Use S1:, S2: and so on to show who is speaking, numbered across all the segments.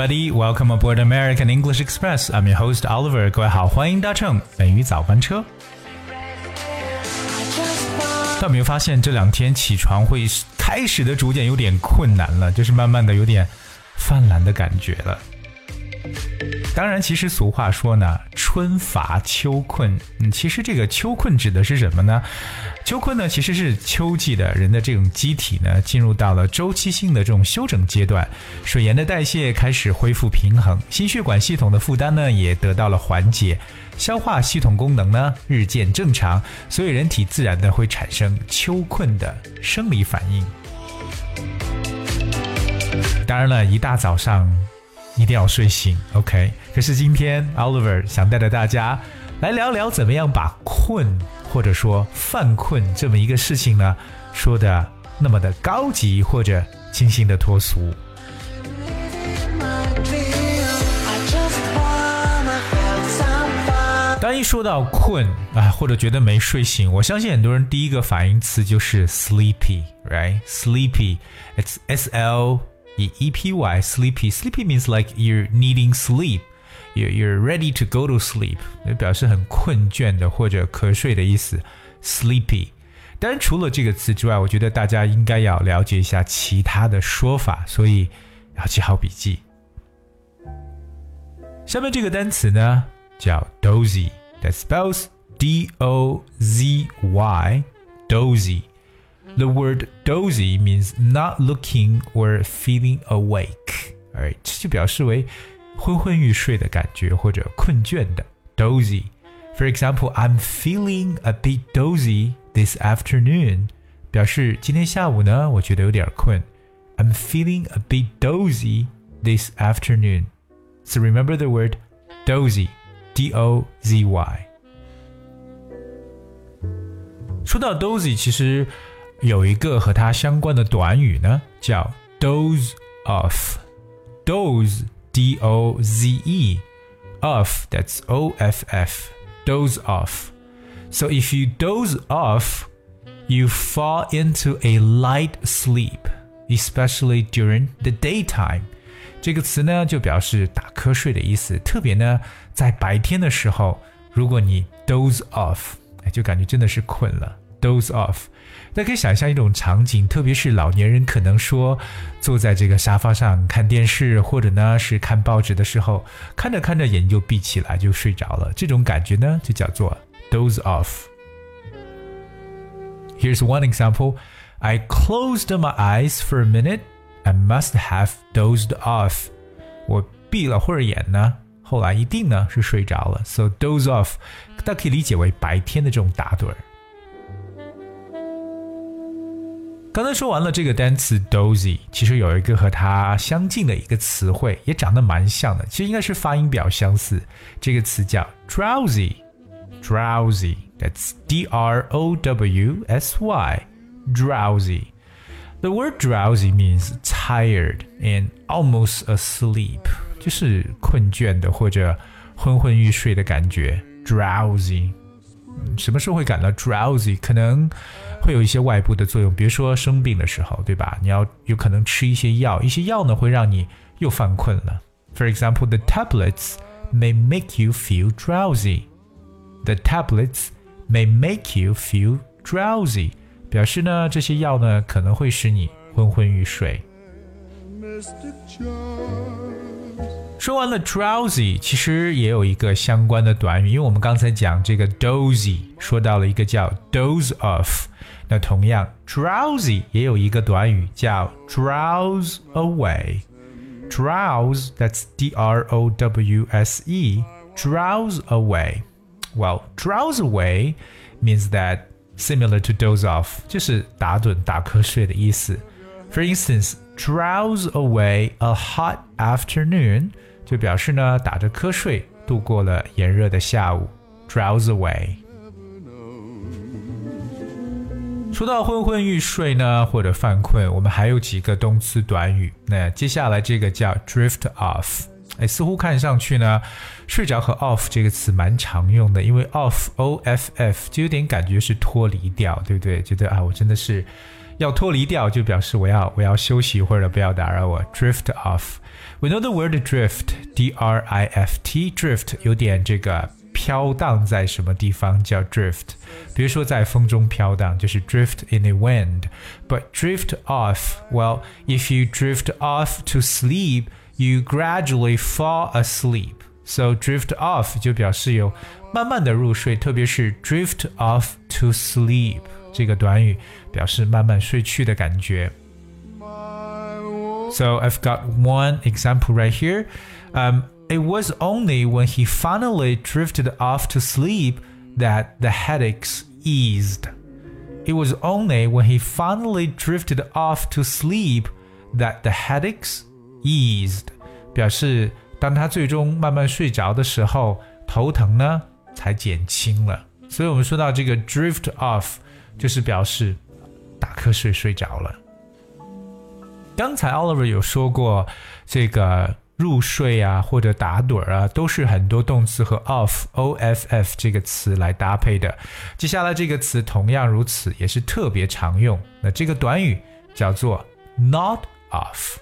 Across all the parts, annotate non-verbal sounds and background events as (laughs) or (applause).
S1: everybody. Welcome aboard American English Express. I'm your host Oliver. 各位好，欢迎搭乘本鱼早班车。但有没有发现这两天起床会开始的逐渐有点困难了，就是慢慢的有点泛滥的感觉了。当然，其实俗话说呢，春乏秋困。嗯，其实这个秋困指的是什么呢？秋困呢，其实是秋季的人的这种机体呢，进入到了周期性的这种休整阶段，水盐的代谢开始恢复平衡，心血管系统的负担呢也得到了缓解，消化系统功能呢日渐正常，所以人体自然的会产生秋困的生理反应。当然了，一大早上。一定要睡醒，OK。可是今天 Oliver 想带着大家来聊聊，怎么样把困或者说犯困这么一个事情呢，说的那么的高级或者清新的脱俗。当一说到困啊，或者觉得没睡醒，我相信很多人第一个反应词就是 sleepy，right？Sleepy，it's S L。epy sleepy sleepy means like you're needing sleep. You're you're ready to go to sleep，表示很困倦的或者瞌睡的意思。Sleepy。当然，除了这个词之外，我觉得大家应该要了解一下其他的说法，所以要记好笔记。下面这个单词呢叫 dozy，that spells D O Z Y，dozy。 the word dozy means not looking or feeling awake. Alright，这就表示为昏昏欲睡的感觉或者困倦的 dozy。For example, I'm feeling a bit dozy this afternoon，表示今天下午呢，我觉得有点困。I'm feeling a bit dozy this afternoon. So remember the word dozy, D-O-Z-Y. 说到 dozy，其实 有一个和它相关的短语呢，叫 doze off。doze d o z e off that's o f f doze off. So if you doze off, you fall into a light sleep, especially during the daytime. 这个词呢，就表示打瞌睡的意思。特别呢，在白天的时候，如果你 doze off，哎，就感觉真的是困了。doze off。大家可以想象一种场景，特别是老年人可能说坐在这个沙发上看电视，或者呢是看报纸的时候，看着看着眼就闭起来就睡着了，这种感觉呢就叫做 doze off。Here's one example. I closed my eyes for a minute. I must have dozed off. 我闭了会儿眼呢，后来一定呢是睡着了。So doze off，大家可以理解为白天的这种打盹儿。 刚才说完了这个单词 dozy，其实有一个和它相近的一个词汇，也长得蛮像的，其实应该是发音比较相似。这个词叫 drowsy，drowsy，that's D R O W S Y，drowsy。The word drowsy means tired and almost asleep，就是困倦的或者昏昏欲睡的感觉。drowsy。什么时候会感到 drowsy？可能会有一些外部的作用，比如说生病的时候，对吧？你要有可能吃一些药，一些药呢会让你又犯困了。For example, the tablets may make you feel drowsy. The tablets may make you feel drowsy，表示呢这些药呢可能会使你昏昏欲睡。说完了 drowsy，其实也有一个相关的短语，因为我们刚才讲这个 dozy，说到了一个叫 doze off，那同样 drowsy 也有一个短语叫 drowse away。drowse that's D R O W S E drowse away. Well, drowse away means that similar to doze off，就是打盹打瞌睡的意思。For instance, drowse away a hot afternoon 就表示呢打着瞌睡度过了炎热的下午，drowse away。说到昏昏欲睡呢，或者犯困，我们还有几个动词短语。那接下来这个叫 drift off，哎，似乎看上去呢，睡着和 off 这个词蛮常用的，因为 off o f f 就有点感觉是脱离掉，对不对？觉得啊，我真的是要脱离掉，就表示我要我要休息或者不要打扰我。Drift off。We know the word drift, D-R-I-F-T. Drift 有点这个飘荡在什么地方叫 drift。比如说在风中飘荡，就是 drift in the wind。But drift off, well, if you drift off to sleep, you gradually fall asleep. So drift off 就表示有慢慢的入睡，特别是 drift off to sleep 这个短语表示慢慢睡去的感觉。So I've got one example right here. Um, it was only when he finally drifted off to sleep that the headaches eased. It was only when he finally drifted off to sleep that the headaches eased. 表示当他最终慢慢睡着的时候，头疼呢才减轻了。所以我们说到这个 drift off， 就是表示打瞌睡睡着了。刚才 Oliver 有说过，这个入睡啊或者打盹儿啊，都是很多动词和 off o f f 这个词来搭配的。接下来这个词同样如此，也是特别常用。那这个短语叫做 not off。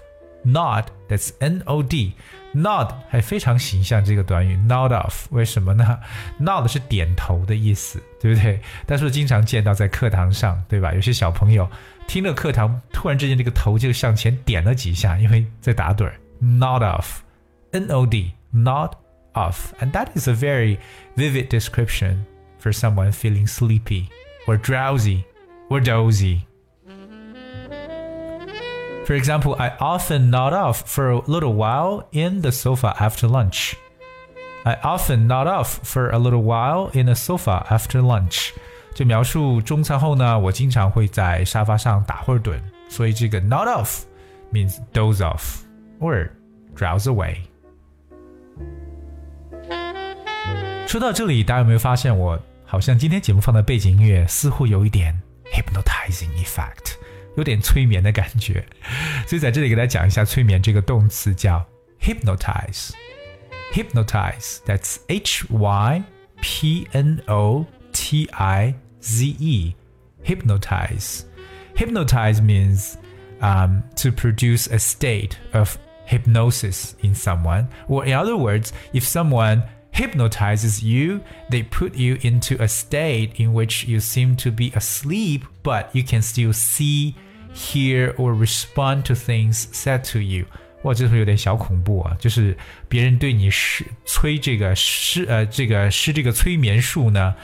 S1: Nod that's n o d nod 还非常形象这个短语 nod off 为什么呢？nod 是点头的意思，对不对？但是经常见到在课堂上，对吧？有些小朋友听了课堂，突然之间这个头就向前点了几下，因为在打盹儿。nod off n o d nod off and that is a very vivid description for someone feeling sleepy or drowsy or dozy. For example, I often nod off for a little while in the sofa after lunch. I often nod off for a little while in the sofa after lunch. 就描述中餐后呢，我经常会在沙发上打会儿盹。所以这个 nod off means doze off or drowse away。说到这里，大家有没有发现我好像今天节目放的背景音乐似乎有一点 hypnotizing effect？ 有点催眠的感觉，所以在这里给大家讲一下催眠这个动词叫 hypnotize。hypnotize，that's H Y P N O T I Z E。hypnotize. Hypnotize means um, to produce a state of hypnosis in someone, or in other words, if someone hypnotizes you, they put you into a state in which you seem to be asleep, but you can still see hear or respond to things said to you。哇，这会有点小恐怖啊！就是别人对你施催这个施呃这个施这个催眠术呢，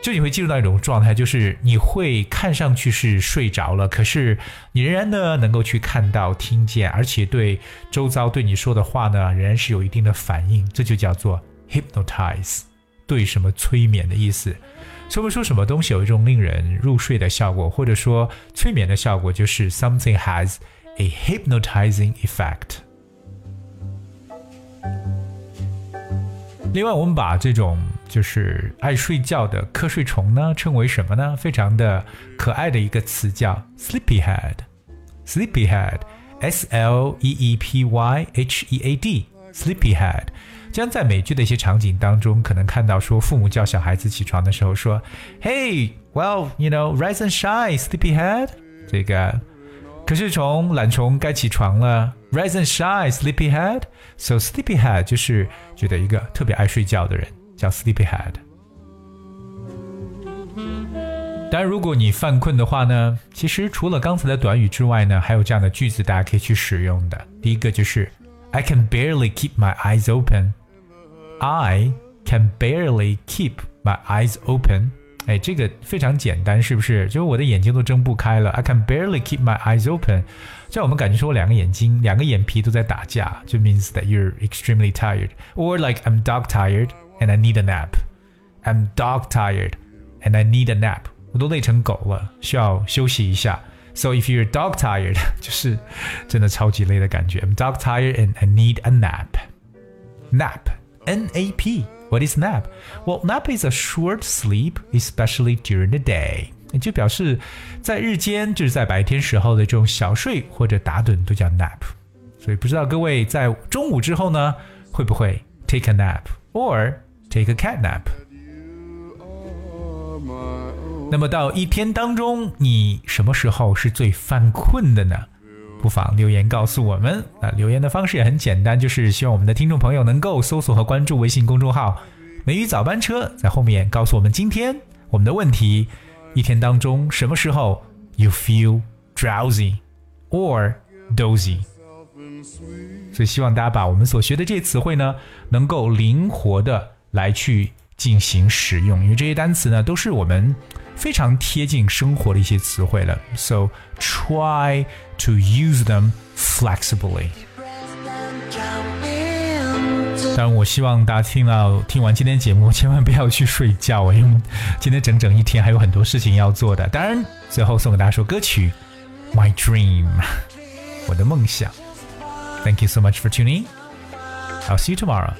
S1: 就你会进入到一种状态，就是你会看上去是睡着了，可是你仍然呢能够去看到、听见，而且对周遭对你说的话呢仍然是有一定的反应，这就叫做 hypnotize，对什么催眠的意思。说不出什么东西有一种令人入睡的效果，或者说催眠的效果，就是 something has a hypnotizing effect。另外，我们把这种就是爱睡觉的瞌睡虫呢，称为什么呢？非常的可爱的一个词叫 sleepyhead。sleepyhead，s l e e p y h e a d，sleepyhead。 将在美剧的一些场景当中，可能看到说父母叫小孩子起床的时候说：“Hey, well, you know, rise and shine, sleepyhead。”这个可是虫懒虫该起床了，rise and shine, sleepyhead。So sleepyhead 就是觉得一个特别爱睡觉的人叫 sleepyhead。当然，如果你犯困的话呢，其实除了刚才的短语之外呢，还有这样的句子大家可以去使用的。第一个就是 I can barely keep my eyes open。 I can barely keep my eyes open。哎，这个非常简单，是不是？就是我的眼睛都睁不开了。I can barely keep my eyes open。这样我们感觉说我两个眼睛、两个眼皮都在打架，就 means that you're extremely tired。Or like I'm dog tired and I need a nap。I'm dog tired and I need a nap。我都累成狗了，需要休息一下。So if you're dog tired，就是真的超级累的感觉。I'm (laughs) dog tired and I need a nap。Nap NAP. What is nap? Well, nap is a short sleep, especially during the day. 也就表示在日间，就是在白天时候的这种小睡或者打盹都叫 nap。所以不知道各位在中午之后呢，会不会 take a nap or take a cat nap？ 那么到一天当中，你什么时候是最犯困的呢？ 不妨留言告诉我们。那留言的方式也很简单，就是希望我们的听众朋友能够搜索和关注微信公众号“美语早班车”，在后面告诉我们今天我们的问题：一天当中什么时候 you feel drowsy or dozy？所以希望大家把我们所学的这些词汇呢，能够灵活的来去进行使用，因为这些单词呢都是我们非常贴近生活的一些词汇了。So try to use them flexibly。当然，我希望大家听到听完今天节目，千万不要去睡觉，因为今天整整一天还有很多事情要做的。当然，最后送给大家首歌曲《My Dream》，我的梦想。Thank you so much for tuning. I'll see you tomorrow.